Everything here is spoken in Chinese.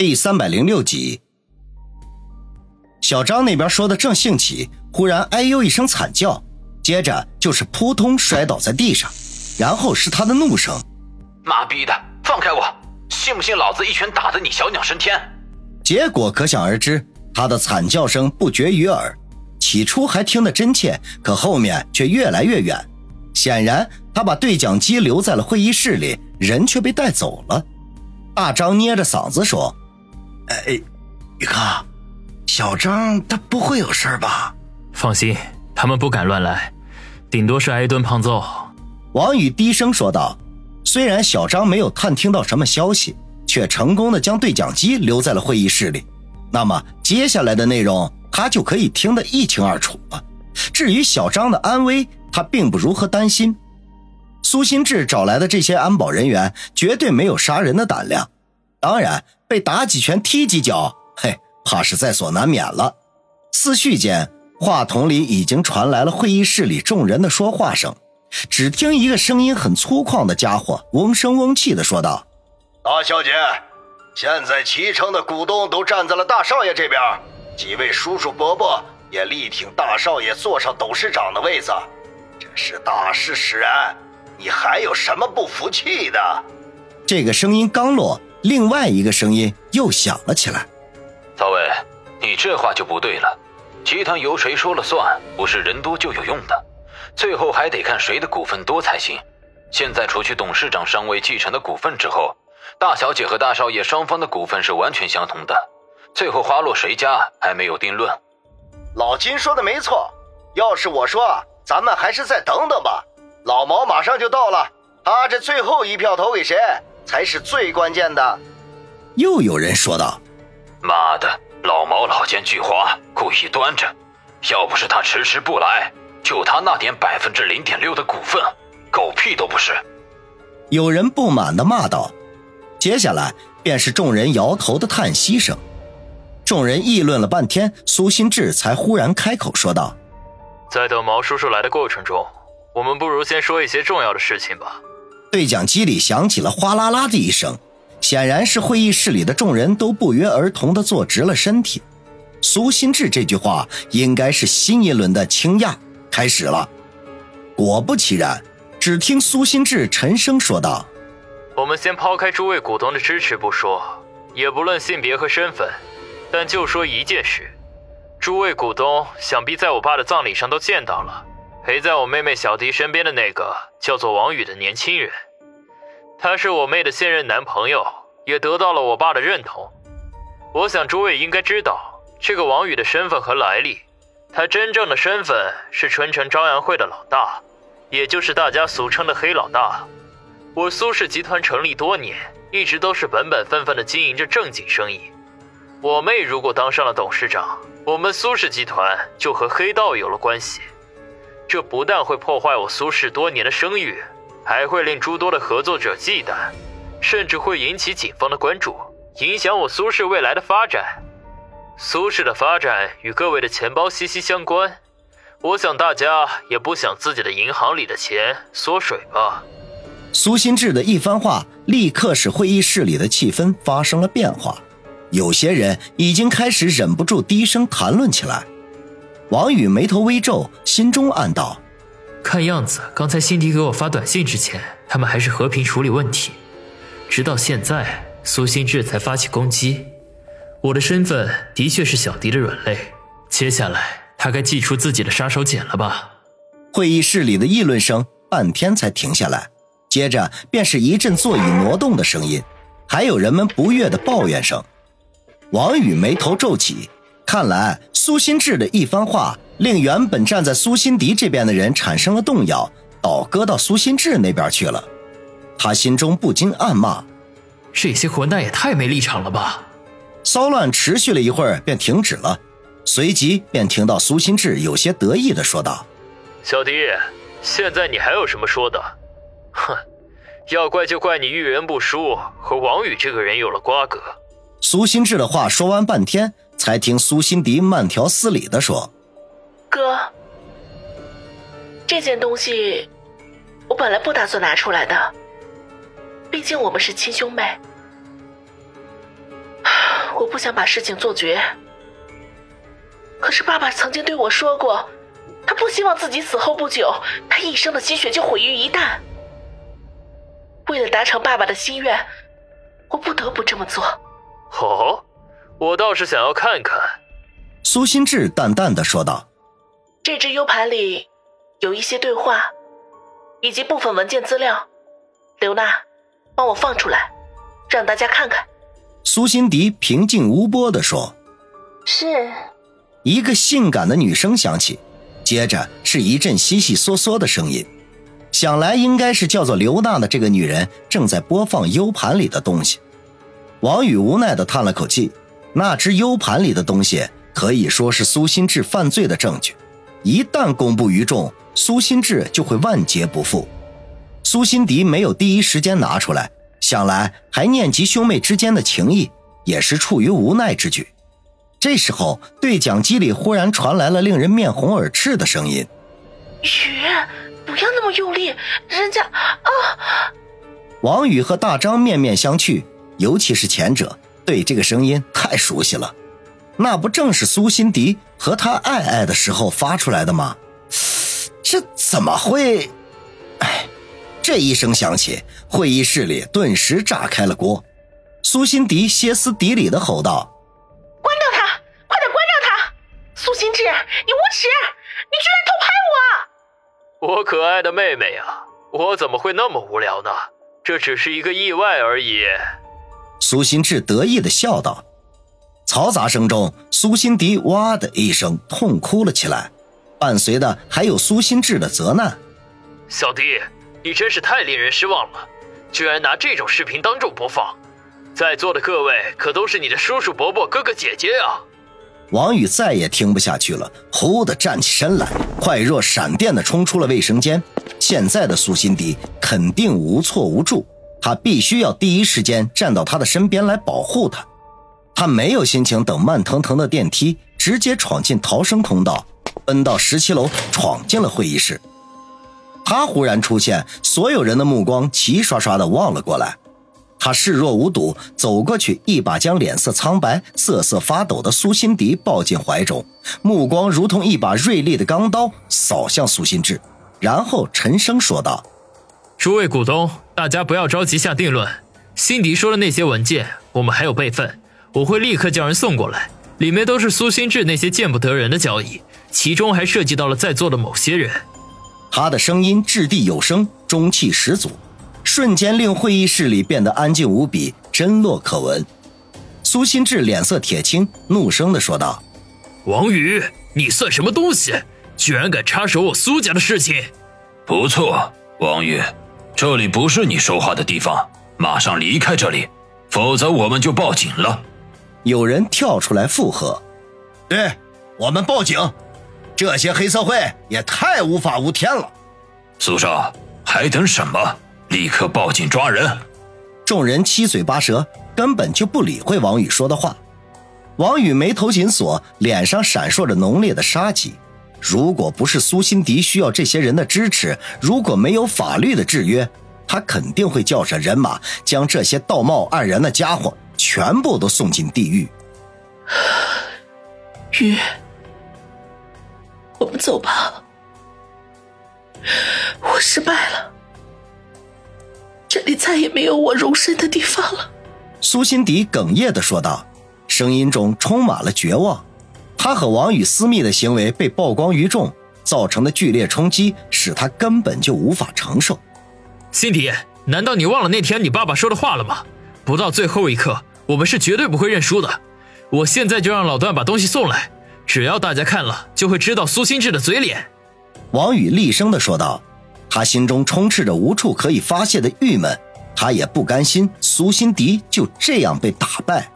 第三百零六集，小张那边说的正兴起，忽然哎呦一声惨叫，接着就是扑通摔倒在地上，然后是他的怒声：“妈逼的，放开我！信不信老子一拳打得你小鸟升天？”结果可想而知，他的惨叫声不绝于耳，起初还听得真切，可后面却越来越远。显然，他把对讲机留在了会议室里，人却被带走了。大张捏着嗓子说。哎，宇哥，小张他不会有事吧？放心，他们不敢乱来，顶多是挨一顿胖揍。王宇低声说道。虽然小张没有探听到什么消息，却成功的将对讲机留在了会议室里。那么接下来的内容，他就可以听得一清二楚了。至于小张的安危，他并不如何担心。苏新志找来的这些安保人员，绝对没有杀人的胆量。当然。被打几拳、踢几脚，嘿，怕是在所难免了。思绪间，话筒里已经传来了会议室里众人的说话声。只听一个声音很粗犷的家伙嗡声嗡气的说道：“大小姐，现在七成的股东都站在了大少爷这边，几位叔叔伯伯也力挺大少爷坐上董事长的位子。这是大势使然，你还有什么不服气的？”这个声音刚落。另外一个声音又响了起来：“曹伟，你这话就不对了。集团由谁说了算？不是人多就有用的，最后还得看谁的股份多才行。现在除去董事长尚未继承的股份之后，大小姐和大少爷双方的股份是完全相同的。最后花落谁家还没有定论。”老金说的没错，要是我说，咱们还是再等等吧。老毛马上就到了，他这最后一票投给谁？才是最关键的。又有人说道：“妈的，老毛老奸巨猾，故意端着。要不是他迟迟不来，就他那点百分之零点六的股份，狗屁都不是。”有人不满的骂道。接下来便是众人摇头的叹息声。众人议论了半天，苏新志才忽然开口说道：“在等毛叔叔来的过程中，我们不如先说一些重要的事情吧。”对讲机里响起了哗啦啦的一声，显然是会议室里的众人都不约而同地坐直了身体。苏新志这句话应该是新一轮的倾轧开始了。果不其然，只听苏新志沉声说道：“我们先抛开诸位股东的支持不说，也不论性别和身份，但就说一件事，诸位股东想必在我爸的葬礼上都见到了。”陪在我妹妹小迪身边的那个叫做王宇的年轻人，他是我妹的现任男朋友，也得到了我爸的认同。我想诸位应该知道这个王宇的身份和来历。他真正的身份是春城朝阳会的老大，也就是大家俗称的黑老大。我苏氏集团成立多年，一直都是本本分分的经营着正经生意。我妹如果当上了董事长，我们苏氏集团就和黑道有了关系。这不但会破坏我苏氏多年的声誉，还会令诸多的合作者忌惮，甚至会引起警方的关注，影响我苏氏未来的发展。苏氏的发展与各位的钱包息息相关，我想大家也不想自己的银行里的钱缩水吧。苏新志的一番话，立刻使会议室里的气氛发生了变化，有些人已经开始忍不住低声谈论起来。王宇眉头微皱，心中暗道：“看样子，刚才辛迪给我发短信之前，他们还是和平处理问题。直到现在，苏新志才发起攻击。我的身份的确是小迪的软肋，接下来他该祭出自己的杀手锏了吧？”会议室里的议论声半天才停下来，接着便是一阵座椅挪动的声音，还有人们不悦的抱怨声。王宇眉头皱起。看来苏新志的一番话，令原本站在苏辛迪这边的人产生了动摇，倒戈到苏新志那边去了。他心中不禁暗骂：“这些混蛋也太没立场了吧！”骚乱持续了一会儿，便停止了。随即便听到苏新志有些得意的说道：“小迪，现在你还有什么说的？哼，要怪就怪你遇人不淑，和王宇这个人有了瓜葛。”苏新志的话说完半天。才听苏辛迪慢条斯理的说：“哥，这件东西我本来不打算拿出来的，毕竟我们是亲兄妹。我不想把事情做绝，可是爸爸曾经对我说过，他不希望自己死后不久，他一生的心血就毁于一旦。为了达成爸爸的心愿，我不得不这么做。哦，我倒是想要看看。苏心志淡淡的说道：“这只 U 盘里有一些对话，以及部分文件资料。刘娜，帮我放出来，让大家看看。”苏心迪平静无波的说：“是。”一个性感的女声响起，接着是一阵悉悉嗦嗦的声音。想来应该是叫做刘娜的这个女人正在播放 U 盘里的东西。王宇无奈的叹了口气，那只 U 盘里的东西可以说是苏心志犯罪的证据，一旦公布于众，苏心志就会万劫不复。苏心迪没有第一时间拿出来，想来还念及兄妹之间的情谊，也是出于无奈之举。这时候，对讲机里忽然传来了令人面红耳赤的声音：“雨。”不要那么用力，人家啊！王宇和大张面面相觑，尤其是前者，对这个声音太熟悉了，那不正是苏心迪和他爱爱的时候发出来的吗？这怎么会？哎，这一声响起，会议室里顿时炸开了锅。苏心迪歇斯底里的吼道：“关掉他！快点关掉他！苏心志，你无耻！你居然偷拍我！”我可爱的妹妹呀，我怎么会那么无聊呢？这只是一个意外而已。苏新志得意的笑道。嘈杂声中，苏心迪哇的一声痛哭了起来，伴随的还有苏心志的责难：“小迪，你真是太令人失望了，居然拿这种视频当众播放，在座的各位可都是你的叔叔、伯伯、哥哥、姐姐啊！”王宇再也听不下去了，忽地站起身来，快若闪电地冲出了卫生间。现在的苏心迪肯定无措无助，他必须要第一时间站到他的身边来保护他。他没有心情等慢腾腾的电梯，直接闯进逃生通道，奔到十七楼，闯进了会议室。他忽然出现，所有人的目光齐刷刷地望了过来。他视若无睹，走过去，一把将脸色苍白、瑟瑟发抖的苏心迪抱进怀中，目光如同一把锐利的钢刀扫向苏心志，然后沉声说道：“诸位股东，大家不要着急下定论。辛迪说的那些文件，我们还有备份，我会立刻叫人送过来，里面都是苏新志那些见不得人的交易，其中还涉及到了在座的某些人。”他的声音掷地有声，中气十足。瞬间令会议室里变得安静无比，真落可闻。苏新志脸色铁青，怒声的说道：“王宇，你算什么东西？居然敢插手我苏家的事情！”不错，王宇，这里不是你说话的地方，马上离开这里，否则我们就报警了。有人跳出来附和：“对，我们报警！这些黑社会也太无法无天了。”苏少，还等什么？立刻报警抓人！众人七嘴八舌，根本就不理会王宇说的话。王宇眉头紧锁，脸上闪烁着浓烈的杀机。如果不是苏辛迪需要这些人的支持，如果没有法律的制约，他肯定会叫上人马，将这些道貌岸然的家伙全部都送进地狱。雨，我们走吧。我失败了。这里再也没有我容身的地方了，苏辛迪哽咽的说道，声音中充满了绝望。他和王宇私密的行为被曝光于众，造成的剧烈冲击使他根本就无法承受。辛迪，难道你忘了那天你爸爸说的话了吗？不到最后一刻，我们是绝对不会认输的。我现在就让老段把东西送来，只要大家看了，就会知道苏心志的嘴脸。王宇厉声的说道。他心中充斥着无处可以发泄的郁闷，他也不甘心苏辛迪就这样被打败。